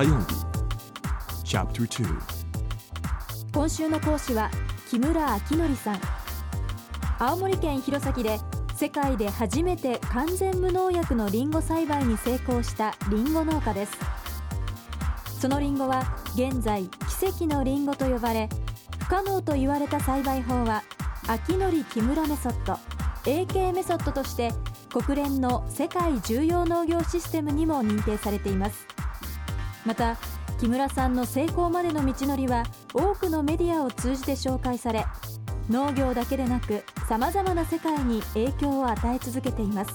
火曜日今週の講師は木村明則さん。青森県弘前で世界で初めて完全無農薬のリンゴ栽培に成功したリンゴ農家です。そのリンゴは現在奇跡のリンゴと呼ばれ不可能と言われた栽培法は秋則木村メソッド AK メソッドとして国連の世界重要農業システムにも認定されています。また木村さんの成功までの道のりは多くのメディアを通じて紹介され農業だけでなくさまざまな世界に影響を与え続けています。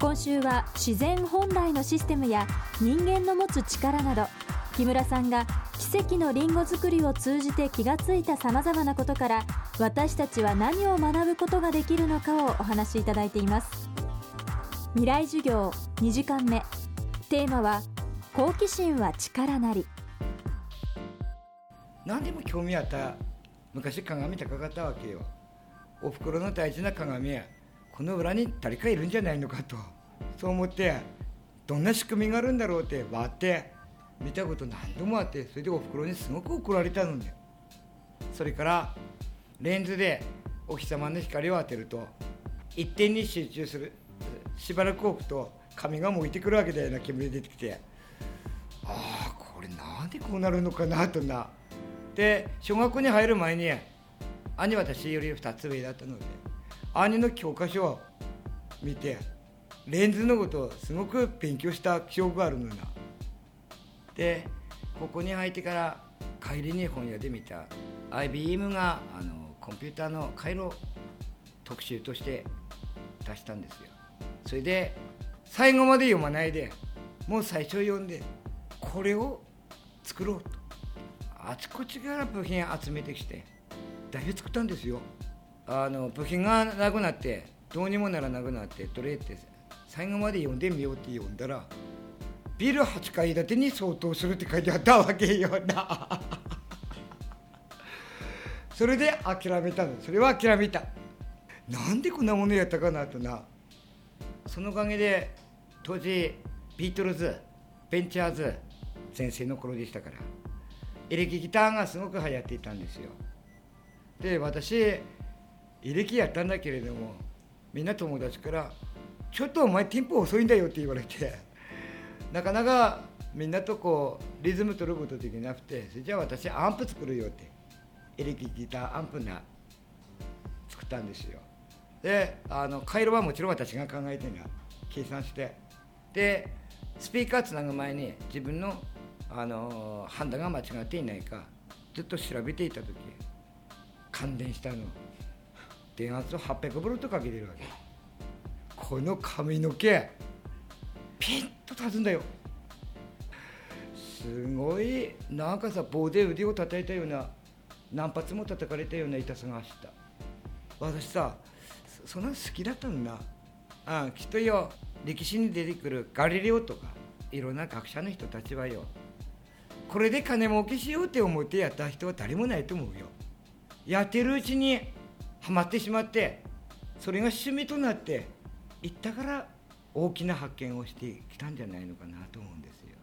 今週は自然本来のシステムや人間の持つ力など木村さんが奇跡のりんご作りを通じて気がついたさまざまなことから私たちは何を学ぶことができるのかをお話しいただいています。未来授業2時間目。テーマは好奇心は力なり。何でも興味あった昔鏡高かったわけよ。おふくろの大事な鏡やこの裏に誰かいるんじゃないのかと。そう思ってどんな仕組みがあるんだろうって割って見たこと何度もあってそれでおふくろにすごく怒られたのね。それからレンズでお日様の光を当てると一点に集中するしばらく置くと髪が向いてくるわけだよな煙出てきて。ああこれなんでこうなるのかなとな。で小学校に入る前に兄私より2つ上だったので兄の教科書を見てレンズのことをすごく勉強した記憶があるのな。でここに入ってから帰りに本屋で見た IBM があのコンピューターの回路特集として出したんですよ。それで最後まで読まないでもう最初読んでこれを作ろうと。あちこちから部品集めてきてだいぶ作ったんですよ。あの部品がなくなってどうにもならなくなってどれって最後まで読んでみようって読んだらビル8階建てに相当するって書いてあったわけよな。それで諦めたの。それは諦めた。なんでこんなものやったかなとな。そのおかげで当時ビートルズベンチャーズ先生の頃でしたから。エレキギターがすごく流行っていたんですよ。で私エレキやったんだけれどもみんな友達から「ちょっとお前テンポ遅いんだよ」って言われてなかなかみんなとこうリズム取ることできなくてそれじゃあ私アンプ作るよってエレキギターアンプな作ったんですよ。であの回路はもちろん私が考えてな計算して。でスピーカーつなぐ前に自分のあの判断が間違っていないかずっと調べていた時感電したの。電圧を800ボルトかけてるわけ。この髪の毛ピンと立つんだよ。すごいなんかさ棒で腕を叩いたような何発も叩かれたような痛さが走った。私さそんな好きだったんだ。あきっとよ。歴史に出てくるガリレオとかいろんな学者の人たちはよこれで金儲けしようって思ってやった人は誰もないと思うよ。やってるうちにはまってしまってそれが趣味となっていったから大きな発見をしてきたんじゃないのかなと思うんですよ。